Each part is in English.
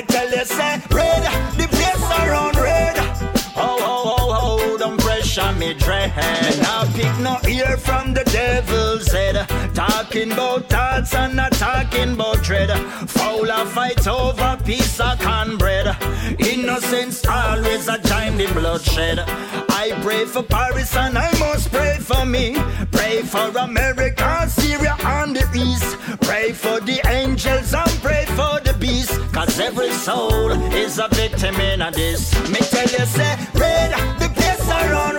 me tell you, say, red, me dread. Me now pick no ear from the devil's head. Talking about thoughts and not talking about dread. Fowler fight over piece of cornbread. Innocence always a join in bloodshed. I pray for Paris and I must pray for me. Pray for America, Syria and the East. Pray for the angels and pray for the beast. Cause every soul is a victim in a this. Me tell you, say, red, the place around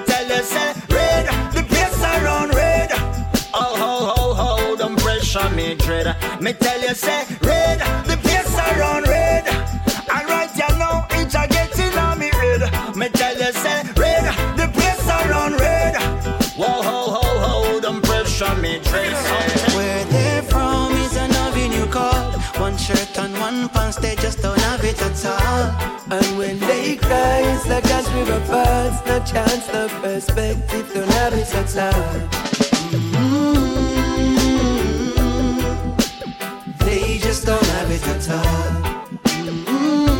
Me tell you, say, red, the place around red. Oh, ho, ho, ho, don't pressure me, dread. Me tell you, say, red, the place around red. And right here now, it's a getting on me head. Me tell you, say, red, the place around red. Whoa, ho, ho, ho, don't pressure me, dread. Where they're from is an avenue called One shirt and one pants, they And when they cry, it's like as river falls. No chance, no perspective, don't have it at all. Mm-hmm. They just don't have it at all Mm-hmm.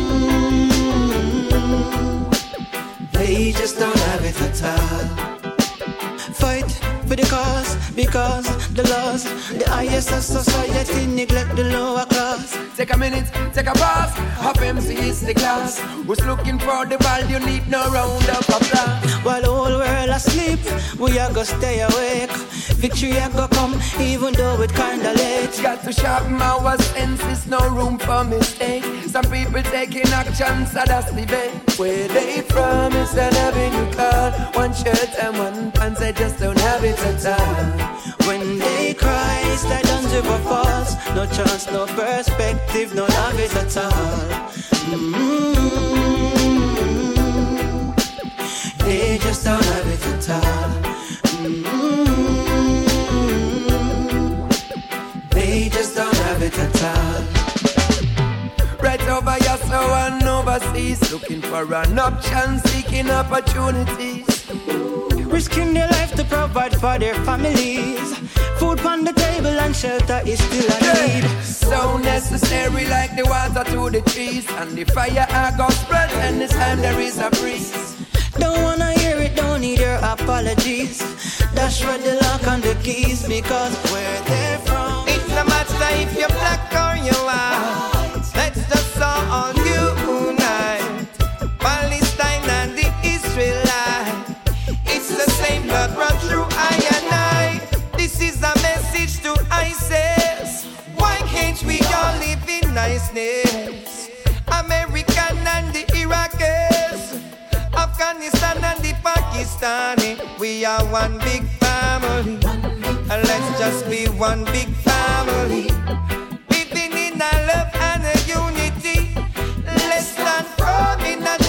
They just don't have it at all Fight for the cause because the laws, the highest of society neglect the lower. Take a minute, take a pause. Half MC is the class. Who's looking for the ball? You need no round of applause. While the whole world asleep, we are gonna stay awake. Victory are gonna come, even though it kinda late. Got to sharpen our senses, no room for mistake. Some people taking action, so that's the way. Where they from is an avenue called one shirt and one pants. They just don't have it at all. When they cry, it's like Dunn's River Falls. No chance, no perspective, no love it at all. Mm-hmm. They just don't have it at all. Mm-hmm. They just don't have it at all. Right over here, so and overseas, looking for an option, seeking opportunities. Risking their life to provide for their families. Food on the table and shelter is still a need. So necessary, like the water to the trees, and the fire I go spread anytime there is a breeze. Don't wanna hear it, don't need your apologies. Dash for the lock and the keys because where they're from. It's no matter if you're black or you're white. Let's just all to Why can't we all live in niceness? American and the Iraqis. Afghanistan and the Pakistani. We are one big family. And let's just be one big family. Living in a love and a unity. Let's stand firm in a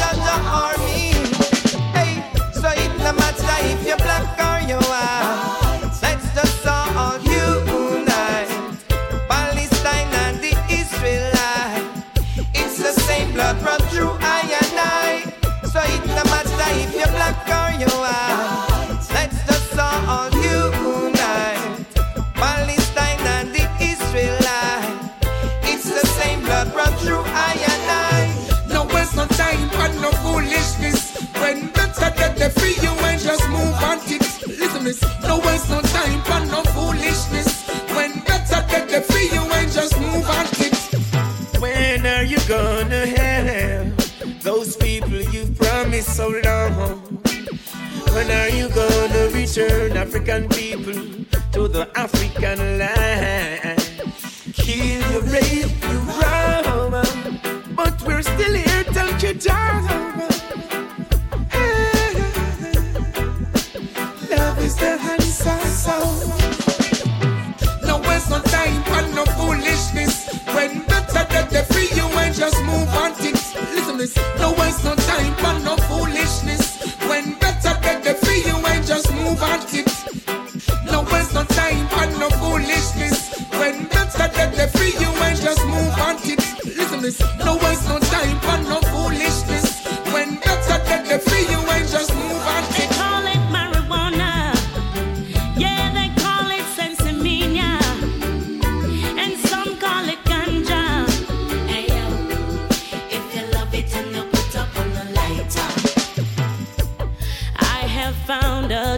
African people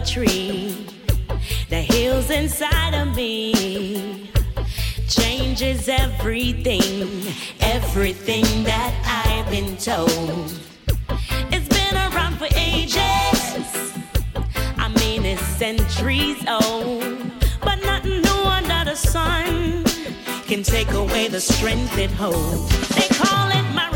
tree that heals inside of me. Changes everything, everything that I've been told. It's been around for ages. I mean, it's centuries old. But nothing new under the sun can take away the strength it holds. They call it marijuana.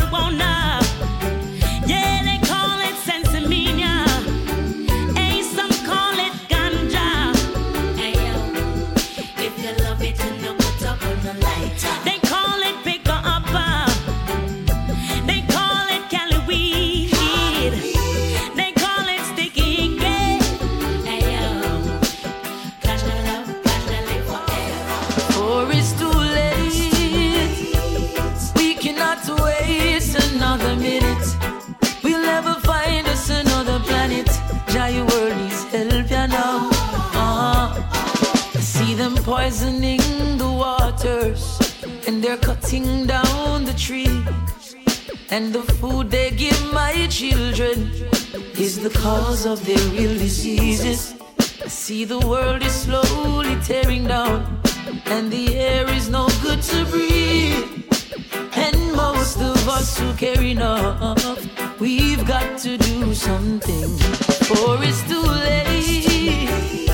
And they're cutting down the trees. And the food they give my children is the cause of their real diseases. I see the world is slowly tearing down, and the air is no good to breathe. And most of us who care enough, we've got to do something, or it's too late.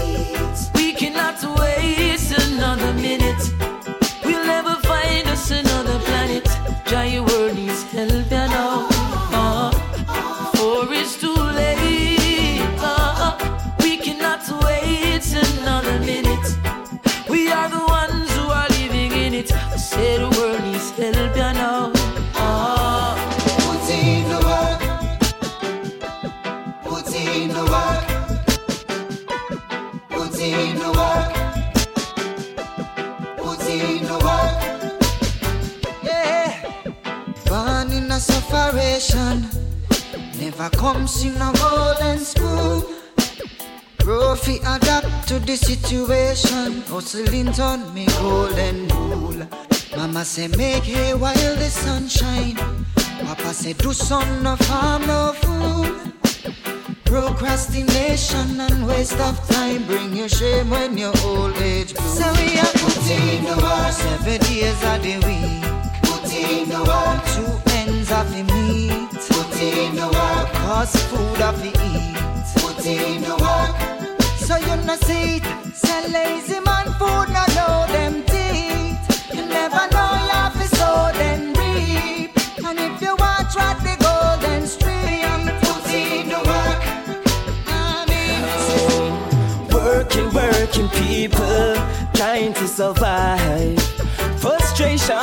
Never comes in a golden spoon. Profi adapt to the situation. Hustling on me golden rule. Mama say make hay while the sun shine. Papa say do son no farm no food. Procrastination and waste of time bring you shame when you're old age blue. So we are putting the work seven days of the week. Putting the work two ends of the meat. Putting the work cause food of the eat. Putting the work so you no see it. Say lazy man food no know people trying to survive. Frustration,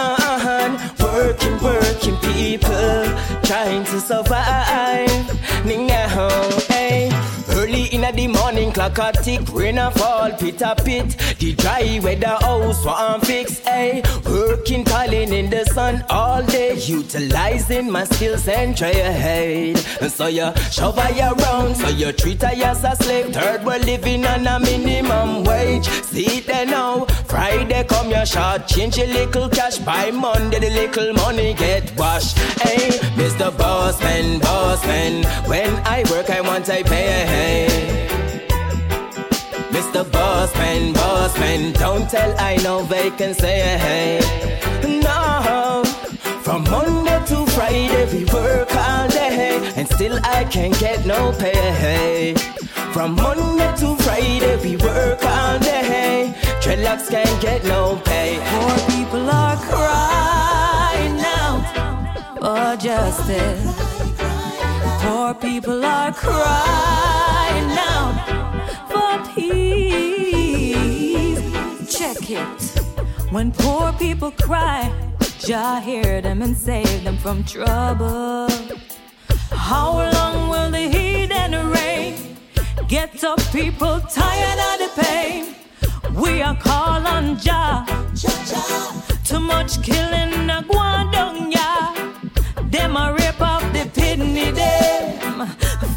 working, working people trying to survive. Now. Early in the morning, clock a tick, rain a fall, pit a pit. The dry weather house want fix, hey. Working, toiling in the sun all day, utilizing my skills and trade. And so you shove her around, so you treat I as a slave. Third, we're living on a minimum wage. See there now, Friday come your short, change your little cash. By Monday, the little money get washed. Hey, Mr. Bossman, Bossman, when I work, I want I pay. Mr. Bossman, Bossman, don't tell I no vacancy. No, from Monday to Friday we work all day, and still I can't get no pay. From Monday to Friday we work all day, dreadlocks can't get no pay. poor people are crying out for justice. Poor people are crying out for peace. Check it. When poor people cry, Jah hear them and save them from trouble. How long will the heat and the rain get up people tired of the pain? We are call on Jah. Too much killing a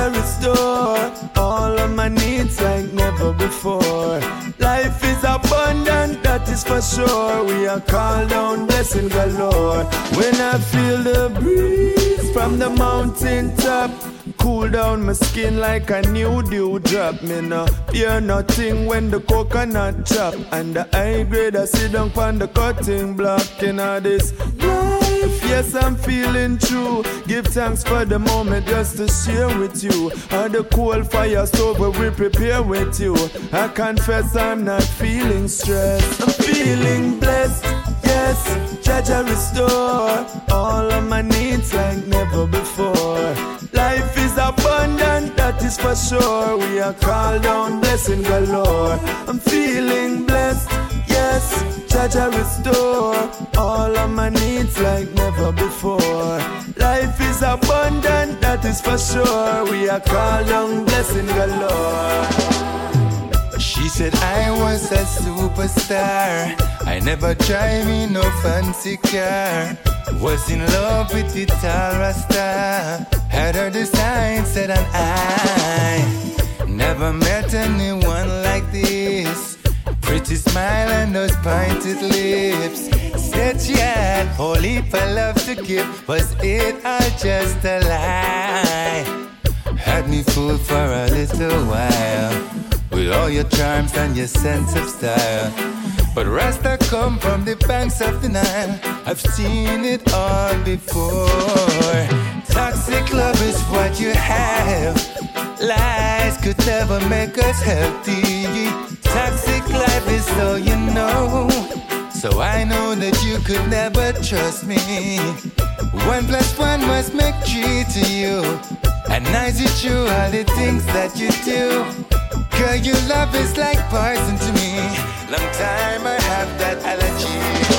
Jah Jah restore all of my needs like never before. Life is abundant, that is for sure. We are called down blessing galore. When I feel the breeze from the mountain top. Cool down my skin like a new dew drop. Me no fear nothing when the coconut chop. And the high grade I sit down on the cutting block. In this life, yes, I'm feeling true. Give thanks for the moment just to share with you. And the cool fire stove where we prepare with you. I confess I'm not feeling stressed. I'm feeling blessed. Yes, Jah Jah restore all of my needs like never before. Life is abundant, that is for sure. We are called down blessing galore. I'm feeling blessed, yes. Jah Jah restore all of my needs like never before. Life is abundant, that is for sure. We are called down blessing galore. She said I was a superstar. I never drive in no fancy car. Was in love with the tall Rasta. Had her design set and I never met anyone like. Pretty smile and those pointed lips. Said she had whole heap love to give. Was it all just a lie? Had me fooled for a little while with all your charms and your sense of style. But Rasta come from the banks of the Nile. I've seen it all before. Toxic love is what you have. Lies could never make us healthy. So I know that you could never trust me. One plus one must make three to you. And I see true all the things that you do? Girl, your love is like poison to me. Long time I have that allergy.